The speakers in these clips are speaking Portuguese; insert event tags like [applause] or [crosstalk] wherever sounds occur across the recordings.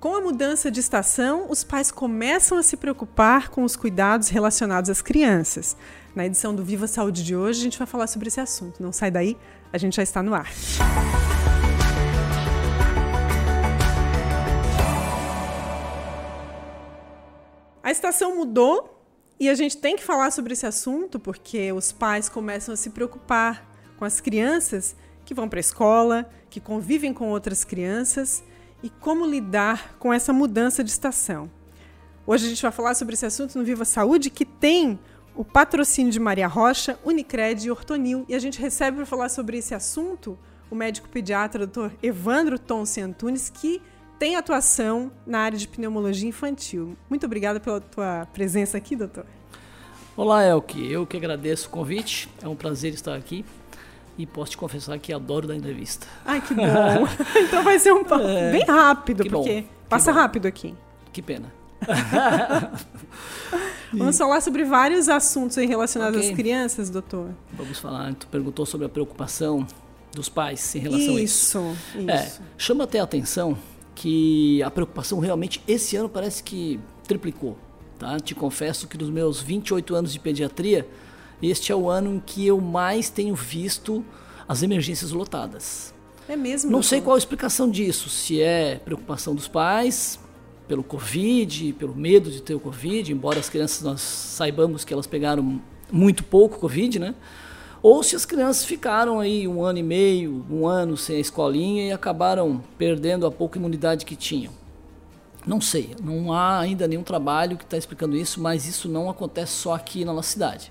Com a mudança de estação, os pais começam a se preocupar com os cuidados relacionados às crianças. Na edição do Viva Saúde de hoje, a gente vai falar sobre esse assunto. Não sai daí, a gente já está no ar. A estação mudou e a gente tem que falar sobre esse assunto porque os pais começam a se preocupar com as crianças que vão para a escola, que convivem com outras crianças e como lidar com essa mudança de estação. Hoje a gente vai falar sobre esse assunto no Viva Saúde, que tem o patrocínio de Maria Rocha, Unicred e Ortonil. E a gente recebe para falar sobre esse assunto o médico pediatra Dr. Evandro Tonci Antunes, que tem atuação na área de pneumologia infantil. Muito obrigada pela tua presença aqui, doutor. Olá, Elke. Eu que agradeço o convite. É um prazer estar aqui. E posso te confessar que adoro dar entrevista. Ai, que bom. [laughs] então vai ser um papo é, bem rápido, porque bom, passa rápido aqui. Que pena. [laughs] Vamos falar sobre vários assuntos relacionados okay. às crianças, doutor. Vamos falar. Tu perguntou sobre a preocupação dos pais em relação isso, a isso. É, chama até a atenção que a preocupação realmente esse ano parece que triplicou. Tá? Te confesso que dos meus 28 anos de pediatria, este é o ano em que eu mais tenho visto as emergências lotadas. É mesmo? Não sei qual a explicação disso, se é preocupação dos pais pelo Covid, pelo medo de ter o Covid, embora as crianças nós saibamos que elas pegaram muito pouco Covid, né? Ou se as crianças ficaram aí um ano e meio, um ano sem a escolinha e acabaram perdendo a pouca imunidade que tinham. Não sei, não há ainda nenhum trabalho que está explicando isso, mas isso não acontece só aqui na nossa cidade.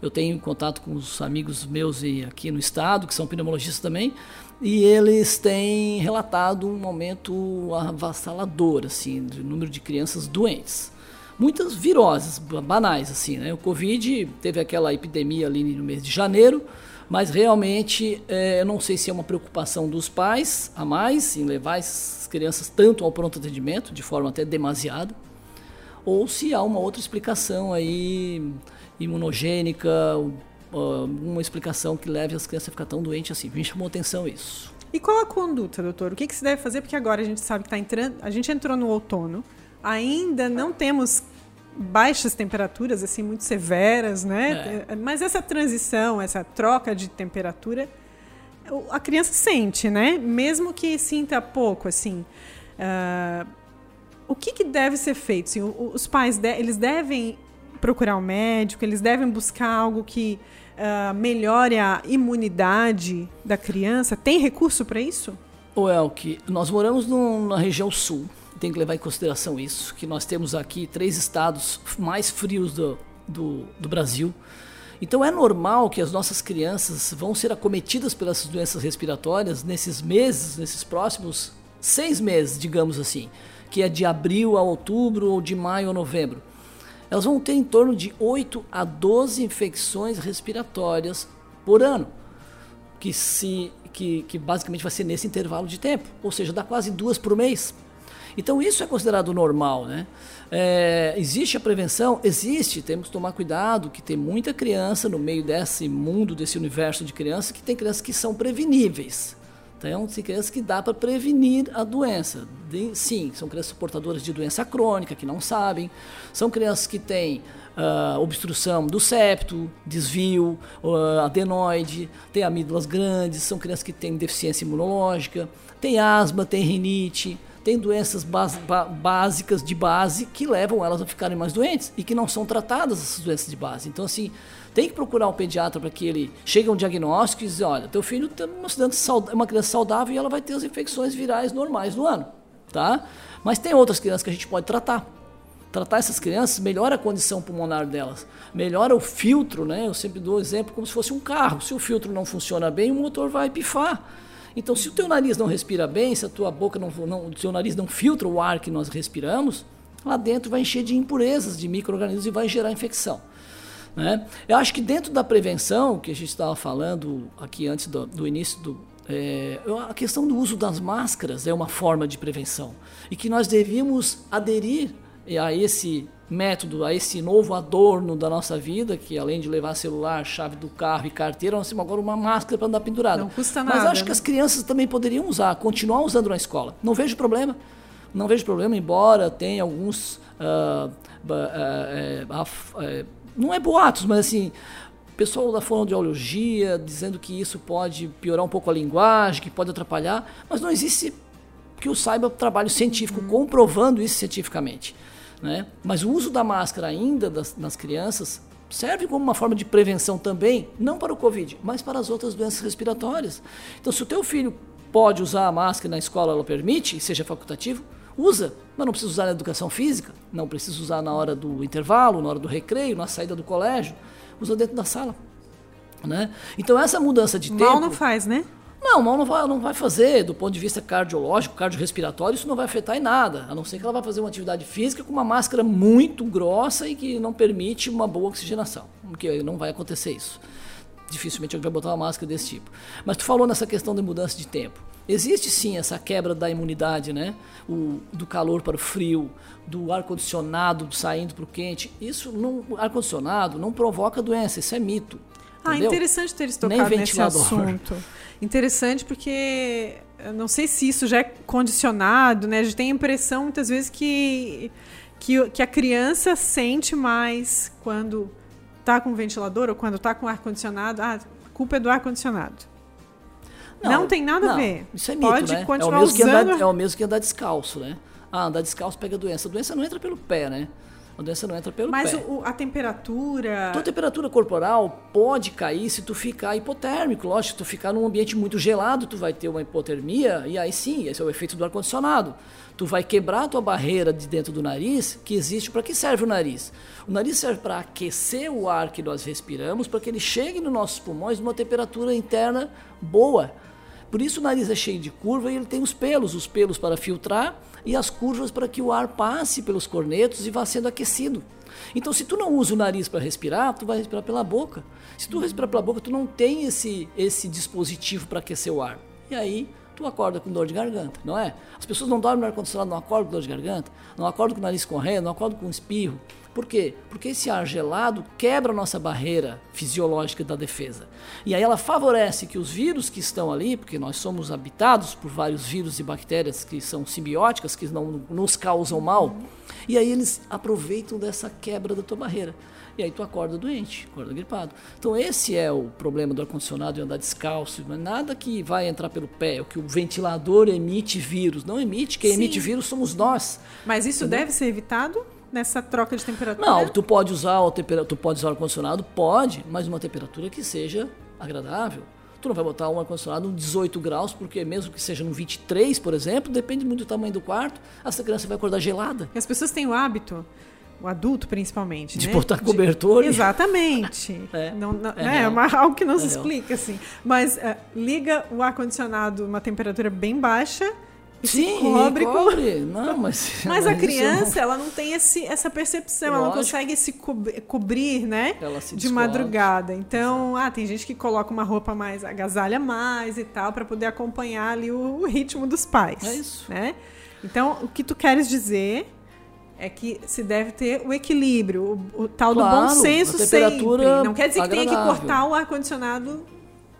Eu tenho contato com os amigos meus aqui no estado, que são pneumologistas também, e eles têm relatado um aumento avassalador, assim, do número de crianças doentes. Muitas viroses, banais, assim, né? O Covid teve aquela epidemia ali no mês de janeiro, mas realmente é, eu não sei se é uma preocupação dos pais a mais em levar as crianças tanto ao pronto atendimento, de forma até demasiada, ou se há uma outra explicação aí imunogênica, uma explicação que leve as crianças a ficar tão doentes assim. Me chamou atenção isso. E qual a conduta, doutor? O que, que se deve fazer? Porque agora a gente sabe que está entrando. A gente entrou no outono, ainda não temos baixas temperaturas assim muito severas, né? É. Mas essa transição, essa troca de temperatura, a criança sente, né? Mesmo que sinta pouco, assim. Uh, o que, que, deve ser feito? Assim, os pais de, eles devem procurar um médico, eles devem buscar algo que uh, melhore a imunidade da criança? Tem recurso para isso? O Elke, nós moramos na região sul, tem que levar em consideração isso, que nós temos aqui três estados mais frios do, do, do Brasil. Então é normal que as nossas crianças vão ser acometidas pelas doenças respiratórias nesses meses, nesses próximos seis meses, digamos assim, que é de abril a outubro ou de maio a novembro elas vão ter em torno de 8 a 12 infecções respiratórias por ano, que, se, que, que basicamente vai ser nesse intervalo de tempo, ou seja, dá quase duas por mês. Então isso é considerado normal, né? É, existe a prevenção? Existe, temos que tomar cuidado, que tem muita criança no meio desse mundo, desse universo de crianças, que tem crianças que são preveníveis. Então, tem crianças que dá para prevenir a doença. De, sim, são crianças portadoras de doença crônica, que não sabem. São crianças que têm uh, obstrução do septo, desvio, uh, adenoide, têm amígdalas grandes, são crianças que têm deficiência imunológica, têm asma, têm rinite, têm doenças básicas de base que levam elas a ficarem mais doentes e que não são tratadas essas doenças de base. Então, assim, tem que procurar um pediatra para que ele chegue a um diagnóstico e dizer, olha, teu filho tem uma, criança saudável e ela vai ter as infecções virais normais do ano, tá? Mas tem outras crianças que a gente pode tratar. Tratar essas crianças melhora a condição pulmonar delas, melhora o filtro, né? Eu sempre dou exemplo como se fosse um carro. Se o filtro não funciona bem, o motor vai pifar. Então, se o teu nariz não respira bem, se a tua boca não, não o teu nariz não filtra o ar que nós respiramos, lá dentro vai encher de impurezas, de micro-organismos e vai gerar infecção. Né? Eu acho que dentro da prevenção, que a gente estava falando aqui antes do, do início do. É, a questão do uso das máscaras é uma forma de prevenção e que nós devíamos aderir a esse método, a esse novo adorno da nossa vida, que além de levar celular, chave do carro e carteira, nós temos agora uma máscara para andar pendurada. Não custa nada. Mas acho né? que as crianças também poderiam usar, continuar usando na escola. Não vejo problema. Não vejo problema, embora tenha alguns. Uh, uh, uh, não é boatos, mas assim, pessoal da fonoaudiologia dizendo que isso pode piorar um pouco a linguagem, que pode atrapalhar, mas não existe que eu saiba trabalho científico uhum. comprovando isso cientificamente. Né? Mas o uso da máscara ainda das, nas crianças serve como uma forma de prevenção também, não para o Covid, mas para as outras doenças respiratórias. Então, se o teu filho pode usar a máscara na escola, ela permite, seja facultativo, usa, mas não precisa usar na educação física, não precisa usar na hora do intervalo, na hora do recreio, na saída do colégio, usa dentro da sala. Né? Então essa mudança de Mal tempo... Mal não faz, né? Não, mal não vai, não vai fazer, do ponto de vista cardiológico, cardiorrespiratório, isso não vai afetar em nada, a não ser que ela vá fazer uma atividade física com uma máscara muito grossa e que não permite uma boa oxigenação, porque não vai acontecer isso. Dificilmente alguém vai botar uma máscara desse tipo. Mas tu falou nessa questão de mudança de tempo. Existe sim essa quebra da imunidade, né? O, do calor para o frio, do ar-condicionado saindo para o quente. Isso, ar-condicionado não provoca doença, isso é mito. Ah, interessante ter tocado nesse assunto. Interessante porque eu não sei se isso já é condicionado, né? A gente tem a impressão muitas vezes que, que, que a criança sente mais quando tá com ventilador ou quando tá com ar-condicionado. Ah, a culpa é do ar-condicionado. Não, não, tem nada não, a ver. Isso é mito, Pode né? continuar é o mesmo usando... Que andar, é o mesmo que andar descalço, né? Ah, andar descalço pega doença. A doença não entra pelo pé, né? A doença não entra pelo Mas pé. Mas a temperatura. Tua temperatura corporal pode cair se tu ficar hipotérmico. Lógico, se tu ficar num ambiente muito gelado, tu vai ter uma hipotermia, e aí sim, esse é o efeito do ar-condicionado. Tu vai quebrar a tua barreira de dentro do nariz, que existe. Para que serve o nariz? O nariz serve para aquecer o ar que nós respiramos, para que ele chegue nos nossos pulmões numa temperatura interna boa. Por isso o nariz é cheio de curva e ele tem os pelos, os pelos para filtrar e as curvas para que o ar passe pelos cornetos e vá sendo aquecido. Então, se tu não usa o nariz para respirar, tu vai respirar pela boca. Se tu respirar pela boca, tu não tem esse, esse dispositivo para aquecer o ar. E aí, tu acorda com dor de garganta, não é? As pessoas não dormem no ar-condicionado, não acordam com dor de garganta, não acordam com o nariz correndo, não acordam com espirro. Por quê? Porque esse ar gelado quebra a nossa barreira fisiológica da defesa. E aí ela favorece que os vírus que estão ali, porque nós somos habitados por vários vírus e bactérias que são simbióticas, que não nos causam mal, e aí eles aproveitam dessa quebra da tua barreira. E aí tu acorda doente, acorda gripado. Então esse é o problema do ar-condicionado e andar descalço. Não é nada que vai entrar pelo pé, é o que o ventilador emite vírus. Não emite, quem Sim. emite vírus somos nós. Mas isso entendeu? deve ser evitado? nessa troca de temperatura? Não, tu pode usar o tu pode usar o ar-condicionado, pode, mas uma temperatura que seja agradável. Tu não vai botar um ar-condicionado em 18 graus, porque mesmo que seja no 23, por exemplo, depende muito do tamanho do quarto, essa criança vai acordar gelada. E as pessoas têm o hábito o adulto principalmente, de né? botar cobertor. De... Exatamente. [laughs] é, não, não, é, né? é uma, algo que não é se explica assim. Mas uh, liga o ar condicionado uma temperatura bem baixa Sim, cobre, cobre. [laughs] Não, mas, mas [laughs] a criança, ela não tem esse, essa percepção, Lógico. ela não consegue se co cobrir, né? de madrugada. Então, ah, tem gente que coloca uma roupa mais, agasalha mais e tal, para poder acompanhar ali o, o, ritmo dos pais. É isso. Né? Então, o que tu queres dizer é que se deve ter o equilíbrio, o, o tal claro, do bom senso sempre. Não quer dizer agradável. que tem que cortar o ar-condicionado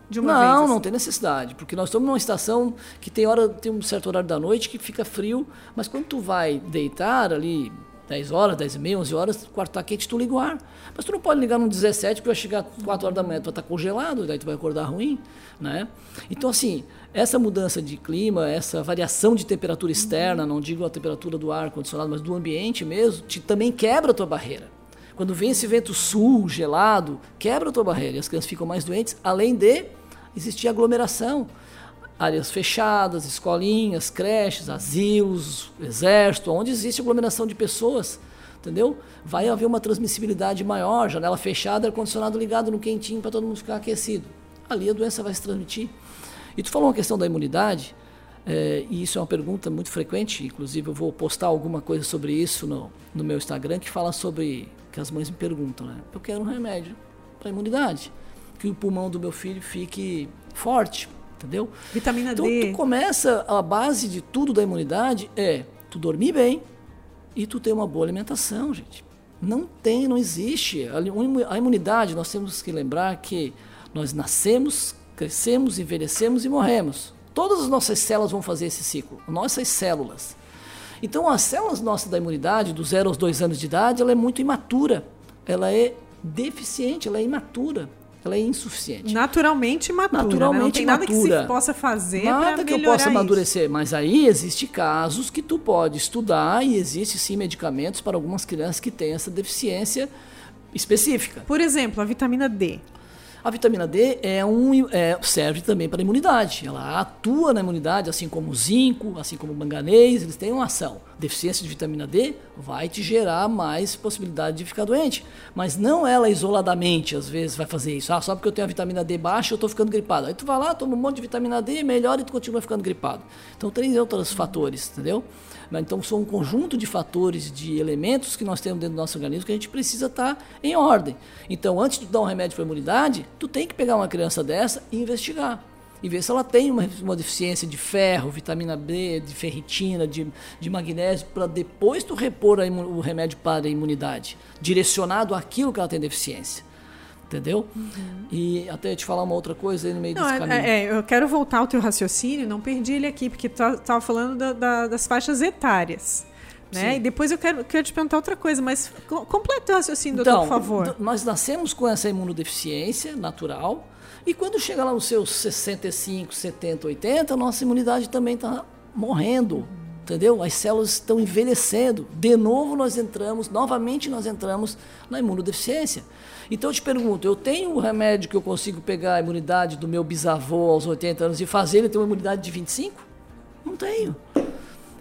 de uma não, vez? Não, assim. não tem necessidade, porque nós estamos numa estação que tem hora, tem um certo horário da noite que fica frio, mas quando tu vai deitar ali 10 horas, 10 e meia, 11 horas, o quarto está quente, tu liga o ar. Mas tu não pode ligar no 17 porque vai chegar 4 horas da manhã, tu vai estar tá congelado, daí tu vai acordar ruim, né? Então assim, essa mudança de clima, essa variação de temperatura externa, não digo a temperatura do ar condicionado, mas do ambiente mesmo, te, também quebra a tua barreira. Quando vem esse vento sul, gelado, quebra a tua barreira e as crianças ficam mais doentes, além de existir aglomeração. Áreas fechadas, escolinhas, creches, asilos, exército, onde existe aglomeração de pessoas, entendeu? Vai haver uma transmissibilidade maior, janela fechada, ar-condicionado ligado no quentinho para todo mundo ficar aquecido. Ali a doença vai se transmitir. E tu falou uma questão da imunidade, é, e isso é uma pergunta muito frequente, inclusive eu vou postar alguma coisa sobre isso no, no meu Instagram, que fala sobre, que as mães me perguntam, né? Eu quero um remédio para imunidade que o pulmão do meu filho fique forte, entendeu? Vitamina então, D. Então, tu começa, a base de tudo da imunidade é tu dormir bem e tu ter uma boa alimentação, gente. Não tem, não existe. A imunidade, nós temos que lembrar que nós nascemos, crescemos, envelhecemos e morremos. Todas as nossas células vão fazer esse ciclo, nossas células. Então, as células nossas da imunidade, do zero aos dois anos de idade, ela é muito imatura. Ela é deficiente, ela é imatura. Ela é insuficiente. Naturalmente imatura. Naturalmente né? Não tem imatura. nada que se possa fazer Nada que eu possa isso. amadurecer. Mas aí existe casos que tu pode estudar e existe sim medicamentos para algumas crianças que têm essa deficiência específica. Por exemplo, a vitamina D. A vitamina D é um, é, serve também para a imunidade. Ela atua na imunidade, assim como o zinco, assim como o manganês, eles têm uma ação. Deficiência de vitamina D vai te gerar mais possibilidade de ficar doente. Mas não ela isoladamente, às vezes, vai fazer isso. Ah, só porque eu tenho a vitamina D baixa, eu estou ficando gripado. Aí tu vai lá, toma um monte de vitamina D, melhora e tu continua ficando gripado. Então tem outros fatores, entendeu? Então são um conjunto de fatores, de elementos que nós temos dentro do nosso organismo que a gente precisa estar em ordem. Então, antes de dar um remédio para a imunidade, tu tem que pegar uma criança dessa e investigar. E ver se ela tem uma, uma deficiência de ferro, vitamina B, de ferritina, de, de magnésio, para depois tu repor o remédio para a imunidade, direcionado àquilo que ela tem deficiência entendeu? Uhum. E até te falar uma outra coisa aí no meio não, desse é, caminho. É, eu quero voltar ao teu raciocínio, não perdi ele aqui, porque tu estava falando da, da, das faixas etárias. Né? E depois eu quero, quero te perguntar outra coisa, mas completa o raciocínio, então, doutor, por favor. Nós nascemos com essa imunodeficiência natural, e quando chega lá nos seus 65, 70, 80, a nossa imunidade também está morrendo. Entendeu? As células estão envelhecendo. De novo nós entramos, novamente nós entramos na imunodeficiência. Então eu te pergunto, eu tenho um remédio que eu consigo pegar a imunidade do meu bisavô aos 80 anos e fazer ele ter uma imunidade de 25? Não tenho.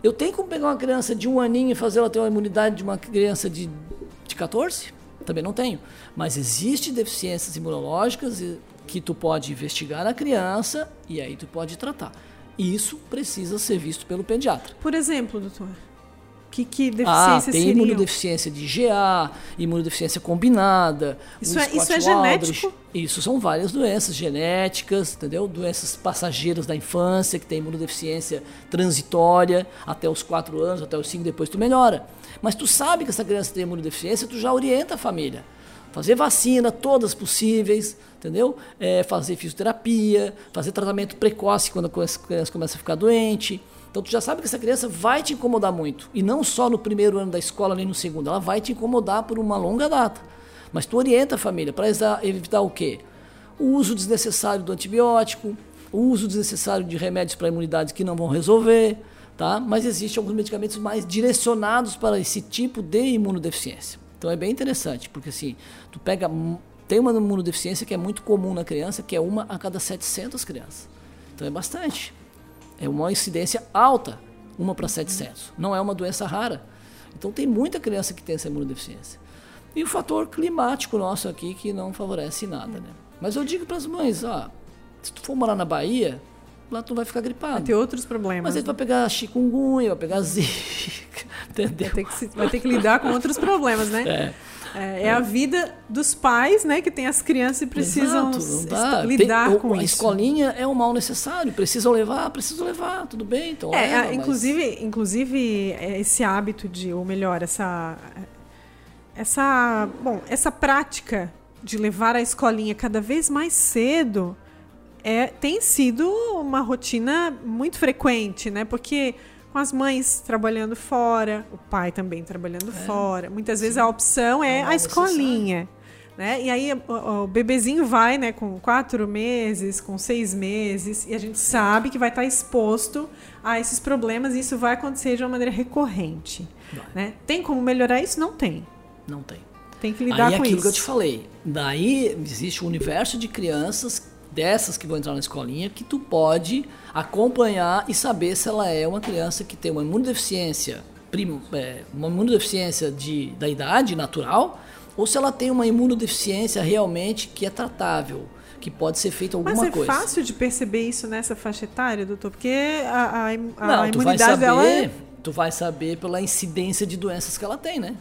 Eu tenho como pegar uma criança de um aninho e fazer ela ter uma imunidade de uma criança de, de 14? Também não tenho. Mas existem deficiências imunológicas que tu pode investigar na criança e aí tu pode tratar. Isso precisa ser visto pelo pediatra. Por exemplo, doutor, que, que deficiência ah, tem seriam? imunodeficiência de GA, imunodeficiência combinada. Isso, é, isso é genético? Isso são várias doenças genéticas, entendeu? Doenças passageiras da infância, que tem imunodeficiência transitória até os 4 anos, até os 5, depois tu melhora. Mas tu sabe que essa criança tem imunodeficiência, tu já orienta a família. Fazer vacina, todas possíveis, entendeu? É, fazer fisioterapia, fazer tratamento precoce quando a criança começa a ficar doente. Então tu já sabe que essa criança vai te incomodar muito. E não só no primeiro ano da escola, nem no segundo. Ela vai te incomodar por uma longa data. Mas tu orienta a família para evitar o quê? O uso desnecessário do antibiótico, o uso desnecessário de remédios para imunidade que não vão resolver, tá? Mas existem alguns medicamentos mais direcionados para esse tipo de imunodeficiência. Então é bem interessante, porque assim, tu pega tem uma imunodeficiência que é muito comum na criança, que é uma a cada 700 crianças. Então é bastante. É uma incidência alta, uma para 700. Não é uma doença rara. Então tem muita criança que tem essa imunodeficiência. E o fator climático nosso aqui que não favorece nada, né? Mas eu digo para as mães, ó, se tu for morar na Bahia, lá tu vai ficar gripado. Vai ter outros problemas. Mas aí tu vai pegar chikungunya, vai pegar zika, [laughs] entendeu? Vai ter que, vai ter que lidar com outros problemas, né? É. É, é, a vida dos pais, né, que tem as crianças e precisam lidar tem, com a isso. A escolinha é um mal necessário, precisam levar, precisam levar, tudo bem, então é, leva, inclusive, mas... inclusive é, esse hábito de, ou melhor, essa essa, bom, essa prática de levar a escolinha cada vez mais cedo é, tem sido uma rotina muito frequente, né? Porque com as mães trabalhando fora, o pai também trabalhando é, fora. Muitas sim. vezes a opção é, é a escolinha. Né? E aí o, o, bebezinho vai né, com quatro meses, com seis meses, e a gente sabe que vai estar exposto a esses problemas e isso vai acontecer de uma maneira recorrente. Né? Tem como melhorar isso? Não tem. Não tem. Tem que lidar aí, com aquilo isso. que eu te falei. Daí existe um universo de crianças dessas que vão entrar na escolinha que tu pode acompanhar e saber se ela é uma criança que tem uma imunodeficiência, é, uma imunodeficiência de, da idade natural ou se ela tem uma imunodeficiência realmente que é tratável que pode ser feita alguma coisa. Mas é coisa. fácil de perceber isso nessa faixa etária, doutor? Porque a, a, a Não, imunidade tu vai saber, dela é... Tu vai saber pela incidência de doenças que ela tem, né?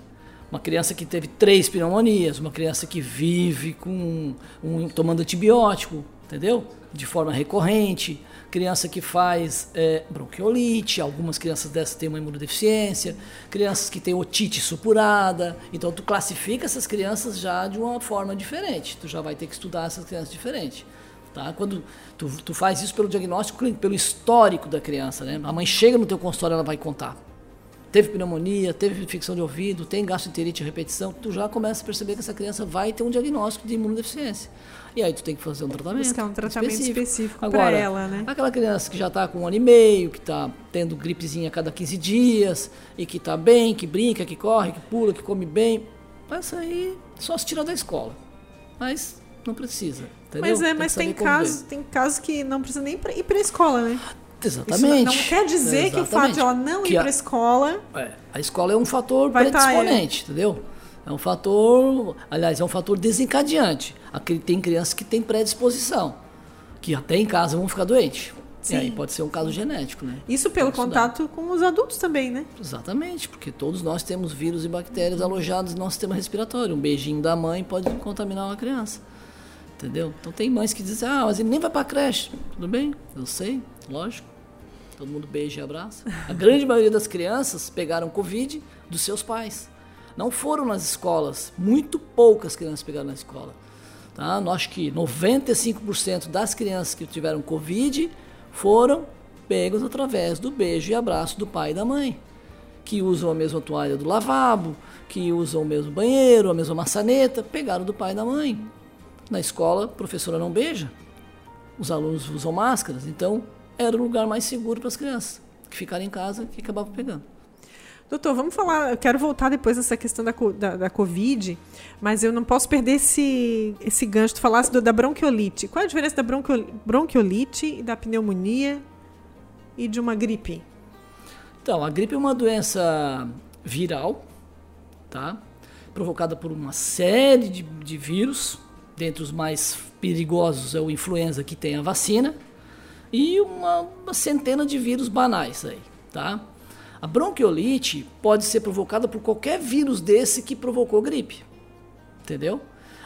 Uma criança que teve três pneumonias, uma criança que vive com um, tomando antibiótico, entendeu? De forma recorrente. Criança que faz é, bronquiolite, algumas crianças dessas têm uma imunodeficiência, crianças que têm otite supurada. Então, tu classifica essas crianças já de uma forma diferente. Tu já vai ter que estudar essas crianças diferente. Tá? Quando tu, tu faz isso pelo diagnóstico clínico, pelo histórico da criança, né? A mãe chega no teu consultório, ela vai contar. Teve pneumonia, teve infecção de ouvido, tem gastroenterite repetição, tu já começa a perceber que essa criança vai ter um diagnóstico de imunodeficiência. E aí tu tem que fazer um tratamento. Buscar um tratamento específico, específico para ela, né? Aquela criança que já está com um ano e meio, que está tendo gripezinha a cada 15 dias, e que está bem, que brinca, que corre, que pula, que come bem. Essa aí só se tira da escola. Mas não precisa. Entendeu? Mas é, tem mas tem casos, tem casos que não precisa nem ir para a escola, né? Exatamente. Isso não quer dizer Exatamente. que o fato de ela não que ir para a escola. É, a escola é um fator tá, predisponente, é. entendeu? É um fator, aliás, é um fator desencadeante. Tem crianças que têm predisposição, que até em casa vão ficar doentes. Sim. E aí pode ser um caso genético, né? Isso pelo contato com os adultos também, né? Exatamente, porque todos nós temos vírus e bactérias alojados no nosso sistema respiratório. Um beijinho da mãe pode contaminar uma criança. Entendeu? Então tem mães que dizem, ah, mas ele nem vai para creche. Tudo bem, eu sei, lógico. Todo mundo beija e abraça. A grande maioria das crianças pegaram Covid dos seus pais não foram nas escolas. Muito poucas crianças pegaram na escola. Tá? Nós acho que 95% das crianças que tiveram Covid foram pegos através do beijo e abraço do pai e da mãe, que usam a mesma toalha do lavabo, que usam o mesmo banheiro, a mesma maçaneta, pegaram do pai e da mãe. Na escola, a professora não beija, os alunos usam máscaras, então era o lugar mais seguro para as crianças, que ficaram em casa que acabavam pegando. Doutor, vamos falar. Eu quero voltar depois nessa questão da, da, da, Covid, mas eu não posso perder esse, esse gancho. Tu falasse do, da bronquiolite. Qual é a diferença da bronquiolite e da pneumonia e de uma gripe? Então, a gripe é uma doença viral, tá? Provocada por uma série de, de vírus. Dentre os mais perigosos é o influenza, que tem a vacina, e uma, uma centena de vírus banais aí, tá? A bronquiolite pode ser provocada por qualquer vírus desse que provocou gripe. Entendeu?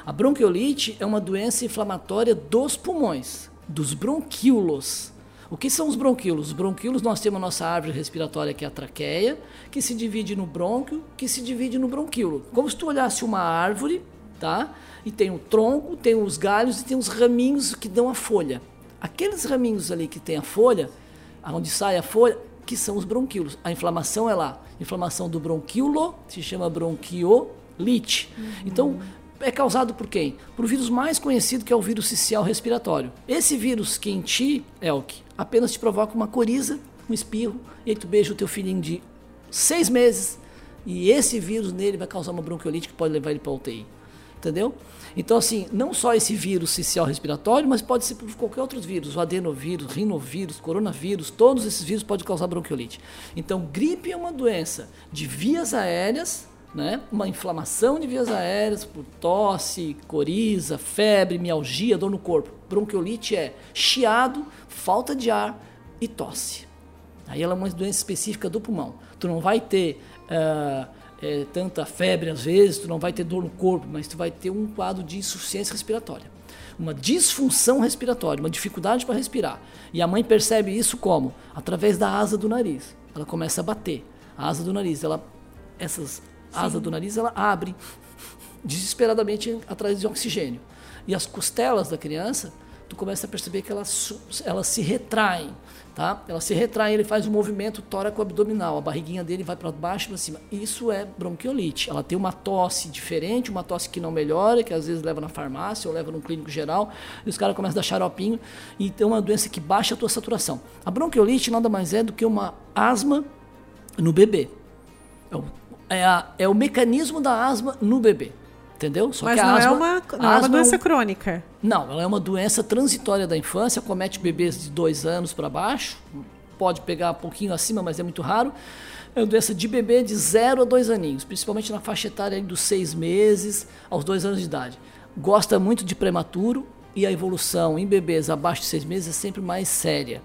A bronquiolite é uma doença inflamatória dos pulmões, dos bronquíolos. O que são os bronquíolos? Os bronquíolos nós temos a nossa árvore respiratória que é a traqueia, que se divide no brônquio, que se divide no bronquíolo. Como se tu olhasse uma árvore, tá? E tem o tronco, tem os galhos e tem os raminhos que dão a folha. Aqueles raminhos ali que tem a folha, onde sai a folha, que são os bronquíolos. A inflamação é lá. Inflamação do bronquíolo se chama bronquiolite. Uhum. Então, é causado por quem? Por vírus mais conhecido que é o vírus cicial respiratório. Esse vírus que em ti, Elk, apenas te provoca uma coriza, um espirro, e aí tu beija o teu filhinho de seis meses, e esse vírus nele vai causar uma bronquiolite que pode levar ele para UTI. Entendeu? Então, assim, não só esse vírus cicial respiratório, mas pode ser por qualquer outro vírus, o adenovírus, rinovírus, coronavírus, todos esses vírus podem causar bronquiolite. Então, gripe é uma doença de vias aéreas, né? uma inflamação de vias aéreas por tosse, coriza, febre, mialgia, dor no corpo. Bronquiolite é chiado, falta de ar e tosse. Aí ela é uma doença específica do pulmão. Tu não vai ter uh, é, tanta febre às vezes, tu não vai ter dor no corpo, mas tu vai ter um quadro de insuficiência respiratória. Uma disfunção respiratória, uma dificuldade para respirar. E a mãe percebe isso como? Através da asa do nariz. Ela começa a bater. A asa do nariz, ela, essas asas do nariz, ela abre desesperadamente atrás de oxigênio. E as costelas da criança, tu começa a perceber que elas, elas se retraem tá? Ela se retrai, ele faz um movimento tóraco-abdominal, a barriguinha dele vai para baixo e para cima. Isso é bronquiolite. Ela tem uma tosse diferente, uma tosse que não melhora, que às vezes leva na farmácia ou leva no clínico geral, e os caras começam a dar xaropinho e tem uma doença que baixa a tua saturação. A bronquiolite nada mais é do que uma asma no bebê. É é, a, é o mecanismo da asma no bebê. Entendeu? Só Mas que não, é asma, é uma, não é uma doença crônica. Não, ela é uma doença transitória da infância, comete bebês de dois anos para baixo, pode pegar um pouquinho acima, mas é muito raro. É uma doença de bebê de 0 a 2 aninhos, principalmente na faixa etária dos 6 meses aos 2 anos de idade. Gosta muito de prematuro e a evolução em bebês abaixo de 6 meses é sempre mais séria.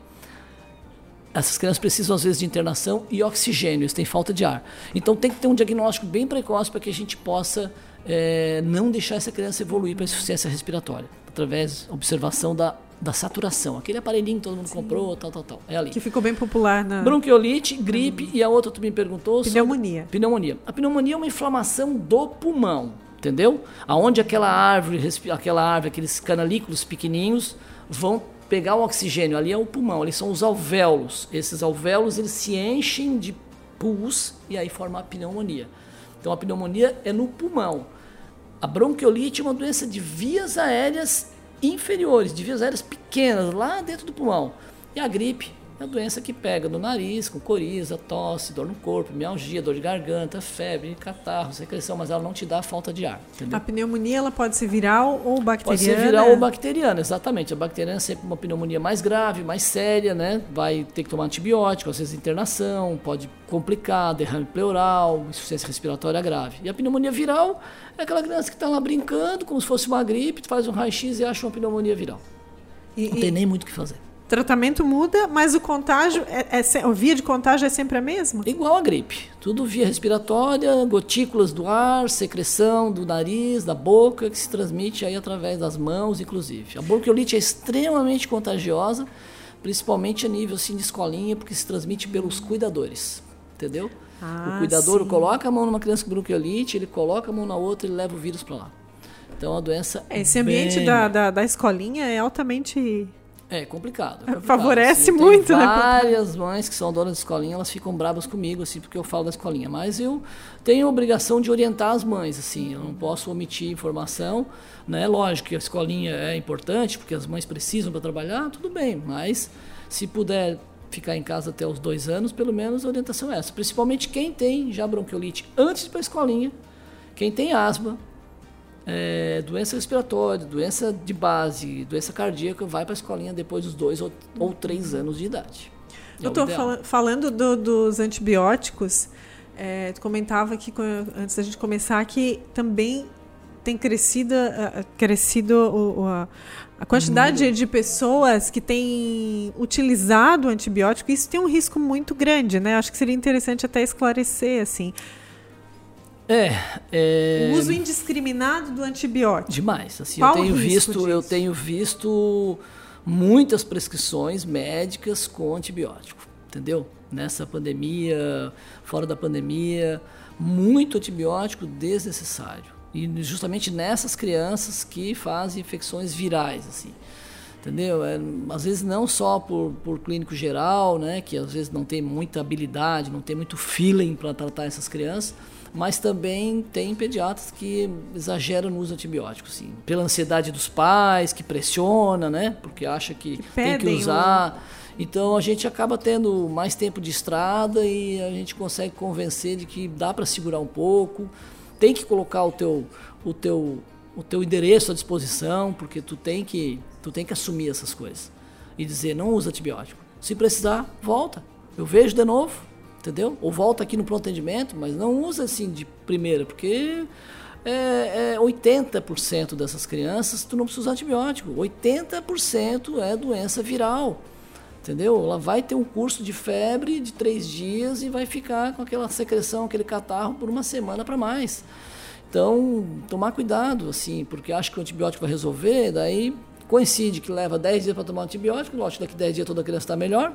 Essas crianças precisam, às vezes, de internação e oxigênio, eles têm falta de ar. Então, tem que ter um diagnóstico bem precoce para que a gente possa é, não deixar essa criança evoluir para insuficiência respiratória, através da observação da, da saturação. Aquele aparelhinho que todo mundo Sim. comprou, tal, tal, tal. É ali. Que ficou bem popular na. Bronquiolite, gripe e a outra tu me perguntou. Pneumonia. Sobre... Pneumonia. A pneumonia é uma inflamação do pulmão, entendeu? Aonde aquela árvore, aquela árvore, aqueles canalículos pequenininhos vão pegar o oxigênio. Ali é o pulmão, ali são os alvéolos. Esses alvéolos eles se enchem de pus e aí forma a pneumonia. Então a pneumonia é no pulmão. A bronquiolite é uma doença de vias aéreas inferiores, de vias aéreas pequenas, lá dentro do pulmão. E a gripe é a doença que pega no nariz, com coriza, tosse, dor no corpo, mialgia, dor de garganta, febre, catarro, secreção, mas ela não te dá falta de ar. Entendeu? A pneumonia ela pode ser viral ou bacteriana? Pode ser viral ou bacteriana, exatamente. A bacteriana é sempre uma pneumonia mais grave, mais séria, né? Vai ter que tomar antibiótico, às vezes internação, pode complicar, derrame pleural, insuficiência respiratória grave. E a pneumonia viral é aquela criança que está lá brincando, como se fosse uma gripe, faz um raio-x e acha uma pneumonia viral. E, não tem nem muito o que fazer tratamento muda, mas o contágio, é, é, a via de contágio é sempre a mesma? Igual a gripe. Tudo via respiratória, gotículas do ar, secreção do nariz, da boca, que se transmite aí através das mãos, inclusive. A bronquiolite é extremamente contagiosa, principalmente a nível assim, de escolinha, porque se transmite pelos cuidadores. Entendeu? Ah, o cuidador sim. coloca a mão numa criança com bronquiolite, ele coloca a mão na outra e leva o vírus para lá. Então a doença. Esse ambiente bem... da, da, da escolinha é altamente é complicado. É complicado. Favorece assim, muito, né? Várias mães que são donas de escolinha, elas ficam bravas comigo, assim, porque eu falo da escolinha. Mas eu tenho a obrigação de orientar as mães, assim, eu não posso omitir informação. Né? Lógico que a escolinha é importante, porque as mães precisam para trabalhar, tudo bem, mas se puder ficar em casa até os dois anos, pelo menos a orientação é essa. Principalmente quem tem já bronquiolite antes para a escolinha, quem tem asma, é, doença respiratória, doença de base, doença cardíaca, vai para a escolinha depois dos dois ou, ou três anos de idade. É estou fal falando do, dos antibióticos. É, tu comentava aqui antes da gente começar que também tem crescido, uh, crescido uh, uh, a quantidade de pessoas que têm utilizado o antibiótico. Isso tem um risco muito grande, né? Acho que seria interessante até esclarecer assim. É, é, O uso indiscriminado do antibiótico. Demais. Assim, Qual eu tenho visto, disso? eu tenho visto muitas prescrições médicas com antibiótico, entendeu? Nessa pandemia, fora da pandemia, muito antibiótico desnecessário. E justamente nessas crianças que fazem infecções virais, assim. Entendeu? É, às vezes não só por, por clínico geral, né, que às vezes não tem muita habilidade, não tem muito feeling para tratar essas crianças, mas também tem pediatras que exageram no uso de antibióticos, sim. Pela ansiedade dos pais, que pressiona, né? Porque acha que, que tem que usar. O... Então a gente acaba tendo mais tempo de estrada e a gente consegue convencer de que dá para segurar um pouco. Tem que colocar o teu, o teu, o teu endereço à disposição, porque tu tem que, tu tem que assumir essas coisas e dizer não usa antibiótico. Se precisar, volta. Eu vejo de novo entendeu? Ou volta aqui no pronto atendimento, mas não usa assim de primeira, porque é, é 80% dessas crianças tu não precisa usar antibiótico. 80% é doença viral. Entendeu? Ela vai ter um curso de febre de três dias e vai ficar com aquela secreção, aquele catarro por uma semana para mais. Então, tomar cuidado, assim, porque acho que o antibiótico vai resolver, daí coincide que leva 10 dias para tomar antibiótico, lógico, daqui 10 dias toda criança está melhor.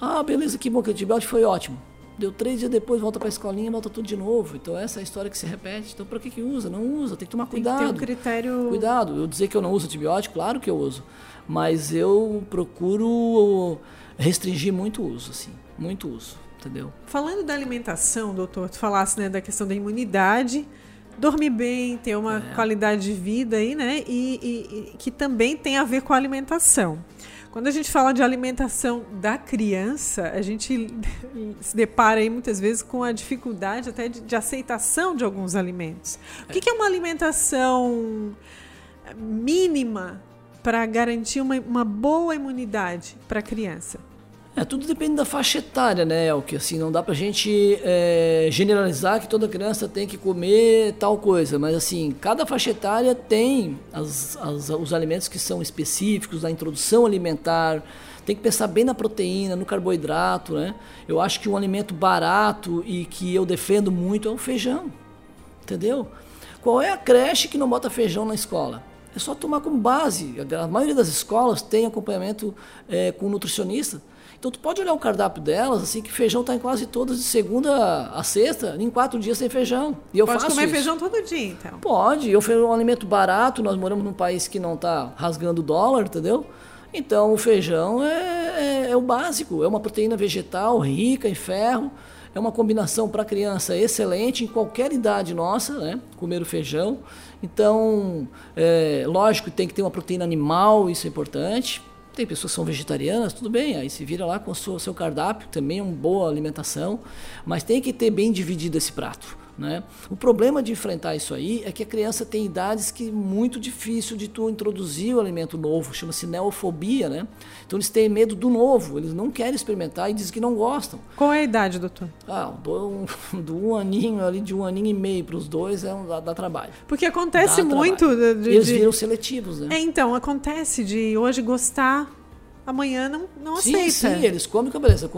Ah, beleza, que bom que o antibiótico foi ótimo. Deu três dias depois, volta para a escolinha, volta tudo de novo. Então essa é a história que se repete. Então para que que usa? Não usa, tem que tomar cuidado. Tem que ter um critério... Cuidado. Eu dizer que eu não uso antibiótico, claro que eu uso. Mas eu procuro restringir muito o uso, assim. Muito uso, entendeu? Falando da alimentação, doutor, tu falasse né, da questão da imunidade, dormir bem, ter uma é. qualidade de vida aí, né? E, e, e que também tem a ver com a alimentação. Quando a gente fala de alimentação da criança, a gente [laughs] se depara aí muitas vezes com a dificuldade até de, de aceitação de alguns alimentos. O que, que é uma alimentação mínima para garantir uma, uma boa imunidade para a criança? É, tudo depende da faixa etária, né, Elke? Assim, não dá pra gente é, generalizar que toda criança tem que comer tal coisa, mas assim, cada faixa etária tem as, as, os alimentos que são específicos, da introdução alimentar, tem que pensar bem na proteína, no carboidrato, né? Eu acho que um alimento barato e que eu defendo muito é o feijão, entendeu? Qual é a creche que não bota feijão na escola? É só tomar como base. A maioria das escolas tem acompanhamento é, com nutricionista. Então tu pode olhar o cardápio delas, assim, que feijão está em quase todas de segunda a sexta, em quatro dias sem feijão. E eu pode faço comer isso. feijão todo dia, então. Pode. Eu faço um alimento barato, nós moramos num país que não está rasgando dólar, entendeu? Então o feijão é, é, é, o básico, é uma proteína vegetal rica em ferro, é uma combinação para criança excelente em qualquer idade nossa, né? Comer o feijão. Então, é, lógico, tem que ter uma proteína animal, isso é importante. Tem pessoas que são vegetarianas, tudo bem, aí se vira lá com o seu, cardápio, também é uma boa alimentação, mas tem que ter bem dividido esse prato. Né? O problema de enfrentar isso aí é que a criança tem idades que é muito difícil de tu introduzir o alimento novo, chama-se neofobia, né? Então eles têm medo do novo, eles não querem experimentar e dizem que não gostam. Qual é a idade, doutor? Ah, do, um, [laughs] do um aninho ali, de um aninho e meio para os dois, é um, dá, dá, trabalho. Porque acontece dá muito. De, de, eles viram seletivos, né? É, então, acontece de hoje gostar amanhã não, não sim, aceita. Sim, eles comem com a beleza.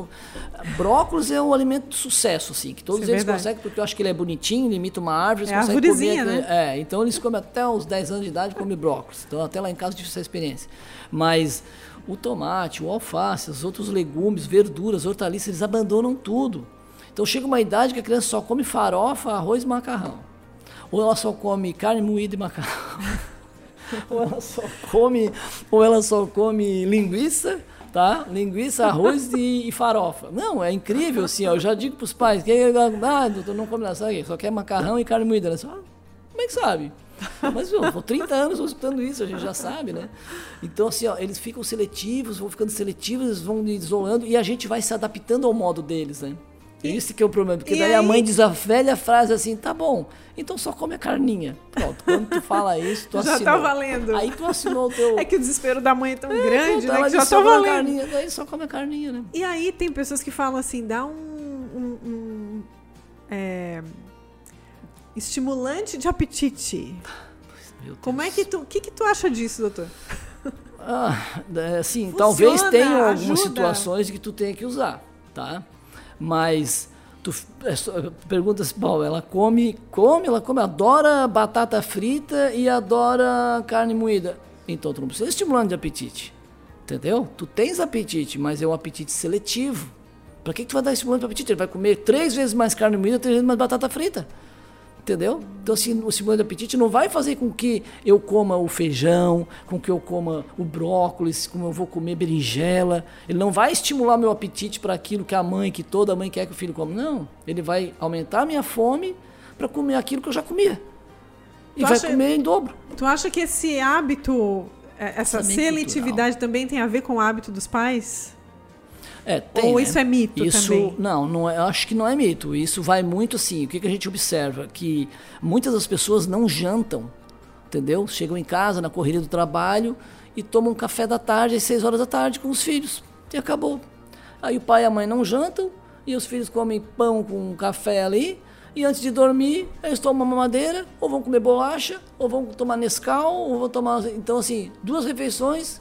Brócolis é um alimento de sucesso, assim, que todos é eles verdade. conseguem, porque eu acho que ele é bonitinho, ele imita uma árvore, eles é conseguem comer. Né? É, então eles comem até os 10 anos de idade, comem brócolis. Então até lá em casa tive essa experiência. Mas o tomate, o alface, os outros legumes, verduras, hortaliças, eles abandonam tudo. Então chega uma idade que a criança só come farofa, arroz e macarrão. Ou ela só come carne moída e macarrão. [laughs] [laughs] ou ela só come, ou ela só come linguiça, tá? Linguiça, arroz e, e farofa. Não, é incrível, assim, ó, eu já digo para os pais, que ah, doutor, não come nada, só quer macarrão e carne moída. Né? Só, como é que sabe? Mas, por 30 anos escutando isso, a gente já sabe, né? Então, assim, ó, eles ficam seletivos, vão ficando seletivos, eles vão isolando e a gente vai se adaptando ao modo deles, né? Esse que é o problema, porque daí aí... a mãe diz a velha frase assim, tá bom, então só come a carninha. Pronto, quando tu fala isso, tu já [laughs] assinou. Já tá valendo. Aí tu assinou o teu... É que o desespero da mãe é tão é, grande, né, que já tá valendo. Carninha, daí só come a carninha, né? E aí tem pessoas que falam assim, dá um... um, um é, estimulante de apetite. Como é que tu... O que, que tu acha disso, doutor? Ah, é, assim, Funciona, talvez tenha algumas situações que tu tenha que usar, tá? Mas tu é pergunta se, bom, ela come, come, ela come, adora batata frita e adora carne moída. Então tu não precisa estimulando de apetite. Entendeu? Tu tens apetite, mas é um apetite seletivo. Para que, que tu vai dar estimulante de apetite? Ele vai comer três vezes mais carne moída, três vezes mais batata frita. Entendeu? Então, assim, o de apetite não vai fazer com que eu coma o feijão, com que eu coma o brócolis, como eu vou comer berinjela. Ele não vai estimular meu apetite para aquilo que a mãe, que toda mãe quer que o filho coma. Não. Ele vai aumentar a minha fome para comer aquilo que eu já comia. E tu vai acha, comer em dobro. Tu acha que esse hábito, é, essa seletividade cultural. também tem a ver com o hábito dos pais? É, tem, Ou né? isso é mito isso, também? Não, não é, acho que não é mito. Isso vai muito assim. O que, que a gente observa? Que muitas das pessoas não jantam, entendeu? Chegam em casa na corrida do trabalho e tomam um café da tarde às 6 horas da tarde com os filhos. E acabou. Aí o pai e a mãe não jantam e os filhos comem pão com café ali. E antes de dormir, eles tomam mamadeira, ou vão comer bolacha, ou vão tomar Nescau, ou vão tomar. Então, assim, duas refeições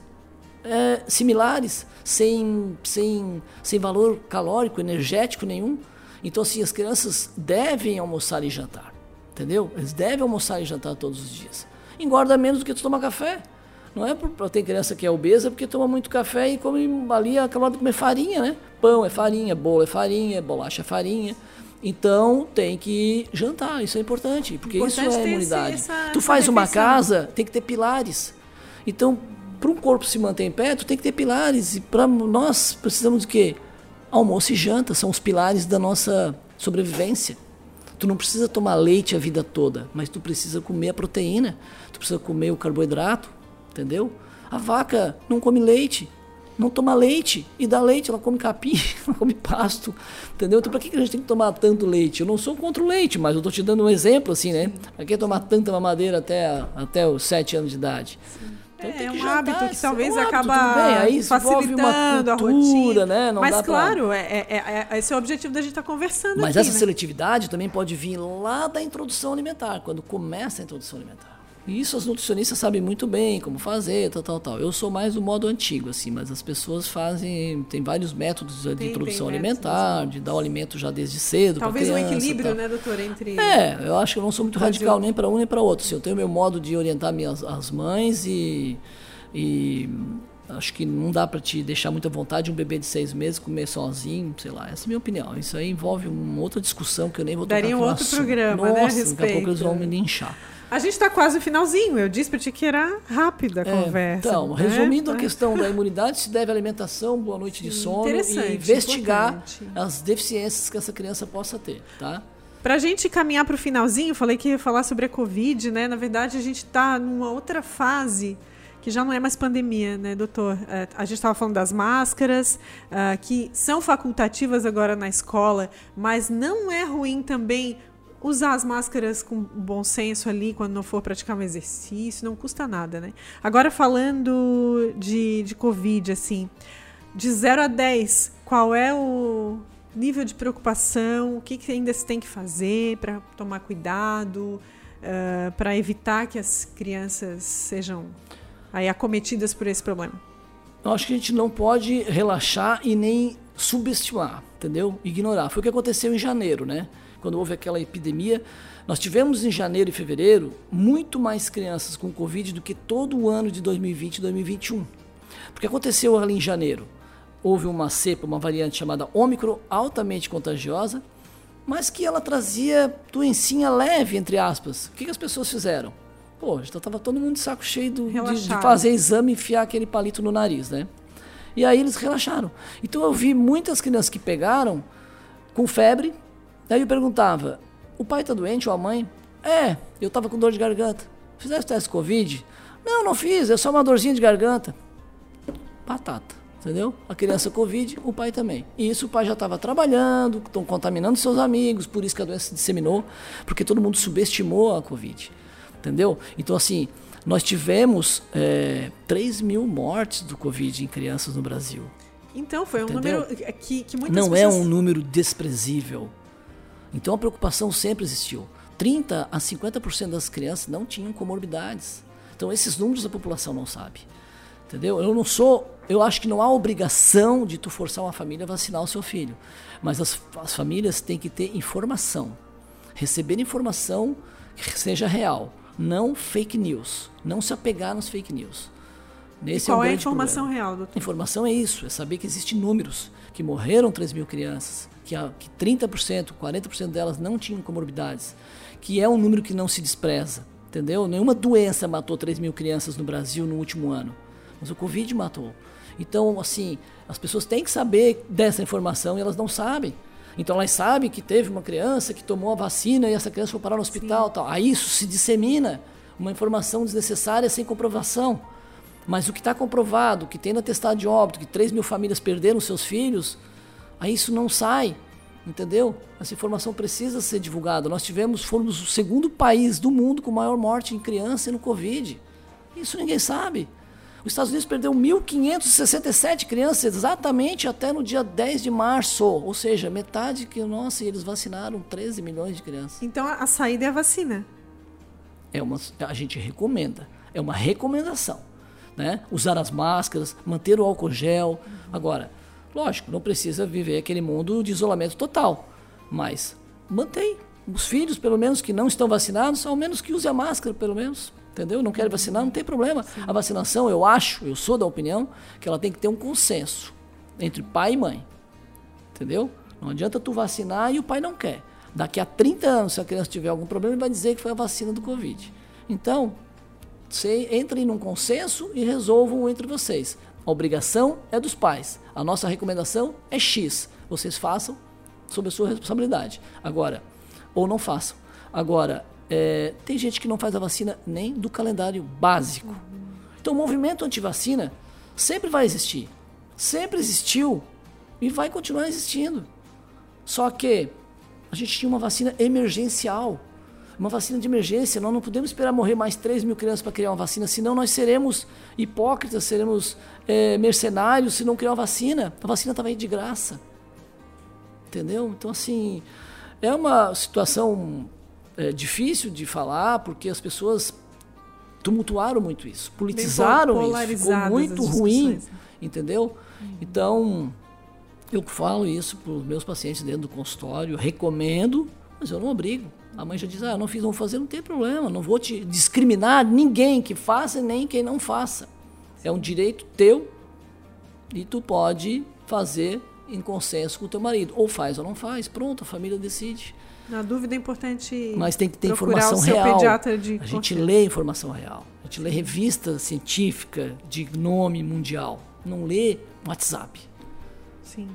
é, similares, sem, sem, sem valor calórico, energético nenhum. Então, assim, as crianças devem almoçar e jantar, entendeu? Eles devem almoçar e jantar todos os dias. Engorda menos do que tu tomar café. Não é para ter criança que é obesa porque toma muito café e come ali aquela hora de comer farinha, né? Pão é farinha, bolo é farinha, bolacha é farinha. Então tem que jantar, isso é importante, porque importante isso é imunidade. Esse, essa, tu faz uma casa, tem que ter pilares. Então, para um corpo se manter em pé, tu tem que ter pilares. E para nós precisamos de quê? Almoço e janta são os pilares da nossa sobrevivência. Tu não precisa tomar leite a vida toda, mas tu precisa comer a proteína, tu precisa comer o carboidrato, entendeu? A vaca não come leite, não toma leite e dá leite, ela come capim, [laughs] ela come pasto, entendeu? Então, para que a gente tem que tomar tanto leite? Eu não sou contra o leite, mas eu estou te dando um exemplo assim, né? Para que tomar tanta mamadeira até, até os sete anos de idade? Sim. Então, é um hábito que talvez é um acaba Aí facilitando cultura, a rotina. Né? Não Mas claro, pra... é, é, é, esse é o objetivo da gente estar tá conversando Mas aqui, essa né? seletividade também pode vir lá da introdução alimentar, quando começa a introdução alimentar. E isso as nutricionistas sabem muito bem como fazer, tal, tal, tal. Eu sou mais do modo antigo, assim, mas as pessoas fazem. Tem vários métodos de tem, introdução tem alimentar, métodos, de dar o alimento já desde cedo. Talvez criança, um equilíbrio, né, doutor? Entre. É, eu acho que eu não sou muito radical nem para um nem para outro. Assim, eu tenho meu modo de orientar minhas, as mães e e acho que não dá para te deixar muita vontade um bebê de seis meses comer sozinho, sei lá. Essa é a minha opinião. Isso aí envolve uma outra discussão que eu nem vou Daria tocar um outro programa, Nossa, né? Daqui a pouco eles vão me linchar. A gente está quase no finalzinho. Eu disse para ti que era rápida a é, conversa. Então, né? resumindo a é. questão da imunidade, se deve à alimentação, boa noite de sono e investigar importante. as deficiências que essa criança possa ter, tá? Para a gente caminhar para o finalzinho, falei que ia falar sobre a Covid, né? Na verdade, a gente está numa outra fase que já não é mais pandemia, né, doutor? É, a gente estava falando das máscaras, uh, que são facultativas agora na escola, mas não é ruim também usar as máscaras com bom senso ali quando não for praticar um exercício, não custa nada, né? Agora falando de, de Covid, assim, de 0 a 10, qual é o nível de preocupação? O que, que ainda se tem que fazer para tomar cuidado, uh, para evitar que as crianças sejam aí acometidas por esse problema? Eu acho que a gente não pode relaxar e nem subestimar, entendeu? Ignorar. Foi o que aconteceu em janeiro, né? Quando houve aquela epidemia, nós tivemos em janeiro e fevereiro muito mais crianças com Covid do que todo o ano de 2020 e 2021. Porque aconteceu ali em janeiro. Houve uma cepa, uma variante chamada Ômicron, altamente contagiosa, mas que ela trazia doencinha leve, entre aspas. O que, que as pessoas fizeram? Pô, já estava todo mundo de saco cheio do, de, de, fazer exame e enfiar aquele palito no nariz, né? E aí eles relaxaram. Então eu vi muitas crianças que pegaram com febre. Daí eu perguntava: o pai está doente ou a mãe? É, eu estava com dor de garganta. Fizeste teste Covid? Não, não fiz, é só uma dorzinha de garganta. Batata, entendeu? A criança Covid, o pai também. E isso o pai já estava trabalhando, estão contaminando seus amigos, por isso que a doença se disseminou, porque todo mundo subestimou a Covid entendeu? Então, assim, nós tivemos é, 3 mil mortes do Covid em crianças no Brasil. Então, foi um entendeu? número que, que muitas Não é pessoas... é um número desprezível. Então, a preocupação sempre existiu. 30 a 50% das crianças não tinham comorbidades. Então, esses números a população não sabe. Entendeu? Eu não sou. Eu acho que não há obrigação de tu forçar uma família a vacinar o seu filho. Mas as, as famílias têm que ter informação. Receber informação que seja real não fake news, não se apegar nos fake news. Esse e qual é, é a informação problema. real, doutor? Informação é isso, é saber que existem números, que morreram 3 mil crianças, que, a, que 30%, 40% delas não tinham comorbidades, que é um número que não se despreza, entendeu? Nenhuma doença matou 3 mil crianças no Brasil no último ano, mas o Covid matou. Então, assim, as pessoas têm que saber dessa informação e elas não sabem. Então elas sabem que teve uma criança que tomou a vacina e essa criança foi parar no hospital. Tal. Aí isso se dissemina, uma informação desnecessária sem comprovação. Mas o que está comprovado, que tem na atestado de óbito, que 3 mil famílias perderam seus filhos, aí isso não sai, entendeu? Essa informação precisa ser divulgada. Nós tivemos, fomos o segundo país do mundo com maior morte em criança e no Covid. Isso ninguém sabe. Os Estados Unidos perdeu 1.567 crianças exatamente até no dia 10 de março. Ou seja, metade que, nossa, eles vacinaram 13 milhões de crianças. Então a saída é a vacina. É uma, a gente recomenda. É uma recomendação. Né? Usar as máscaras, manter o álcool gel. Agora, lógico, não precisa viver aquele mundo de isolamento total. Mas mantém. Os filhos, pelo menos, que não estão vacinados, ao menos que use a máscara, pelo menos. Entendeu? Não quer vacinar, não tem problema. Sim. A vacinação, eu acho, eu sou da opinião, que ela tem que ter um consenso entre pai e mãe. Entendeu? Não adianta tu vacinar e o pai não quer. Daqui a 30 anos, se a criança tiver algum problema, ele vai dizer que foi a vacina do Covid. Então, entrem num consenso e resolvam entre vocês. A obrigação é dos pais. A nossa recomendação é X. Vocês façam sob a sua responsabilidade. Agora, ou não façam. Agora, é, tem gente que não faz a vacina nem do calendário básico. Então, o movimento anti-vacina sempre vai existir. Sempre existiu e vai continuar existindo. Só que a gente tinha uma vacina emergencial. Uma vacina de emergência. Nós não podemos esperar morrer mais 3 mil crianças para criar uma vacina, senão nós seremos hipócritas, seremos é, mercenários se não criar uma vacina. A vacina estava aí de graça. Entendeu? Então, assim, é uma situação é, difícil de falar porque as pessoas tumultuaram muito isso, politizaram isso, ficou muito ruim, entendeu? Uhum. Então, eu falo isso para os meus pacientes dentro do consultório, recomendo, mas eu não obrigo. A mãe já diz, ah, não fiz, não vou fazer, não tem problema, não vou te discriminar ninguém que faça nem quem não faça. É um direito teu e tu pode fazer em consenso com o teu marido. Ou faz ou não faz, pronto, a família decide. Na dúvida é importante. Mas tem que ter informação real. a gente lê informação real. A gente lê revista científica de nome mundial. Não lê WhatsApp. Sim.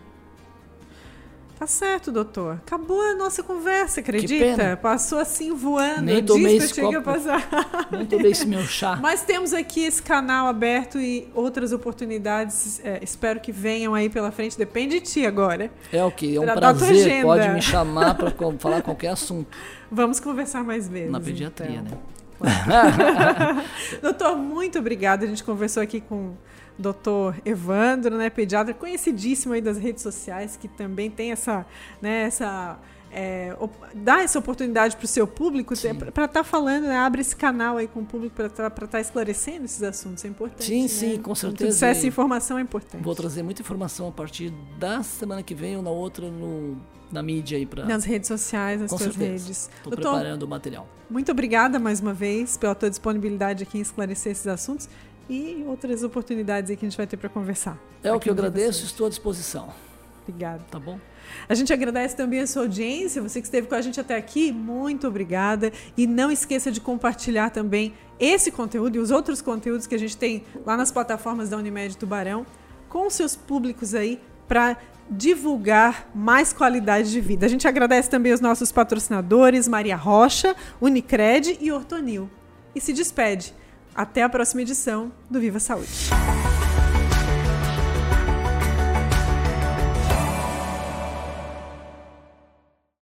Tá certo, doutor. Acabou a nossa conversa, acredita? Passou assim voando. Nem Eu tomei disse que eu esse tinha que passar. Não tomei esse meu chá. [laughs] Mas temos aqui esse canal aberto e outras oportunidades. é, espero que venham aí pela frente. Depende de ti agora. É o que? É um Pra prazer. Pode me chamar para [laughs] falar qualquer assunto Vamos conversar mais vezes. na pediatria, então. né? [laughs] Doutor, muito obrigada. A gente conversou aqui com o doutor Evandro, né, pediatra conhecidíssimo aí das redes sociais, que também tem essa, né, essa é, dá essa oportunidade para o seu público para estar falando, né, abre esse canal aí com o público para estar esclarecendo esses assuntos, é importante. Sim, né? sim, com certeza. dissesse, E informação é importante. Vou trazer muita informação a partir da semana que vem ou na outra no, na mídia aí para. Nas redes sociais, nas Com suas certeza. redes. Estou preparando o material. muito obrigada mais uma vez pela tua disponibilidade aqui em esclarecer esses assuntos e outras oportunidades aí que a gente vai ter para conversar. É o que eu agradeço, estou à disposição. Obrigada. Tá bom? A gente agradece também a sua audiência, você que esteve com a gente até aqui, muito obrigada. E não esqueça de compartilhar também esse conteúdo e os outros conteúdos que a gente tem lá nas plataformas da Unimed Tubarão com os seus públicos aí para divulgar mais qualidade de vida. A gente agradece também os nossos patrocinadores, Maria Rocha, Unicred e Ortonil. E se despede. Até a próxima edição do Viva Saúde.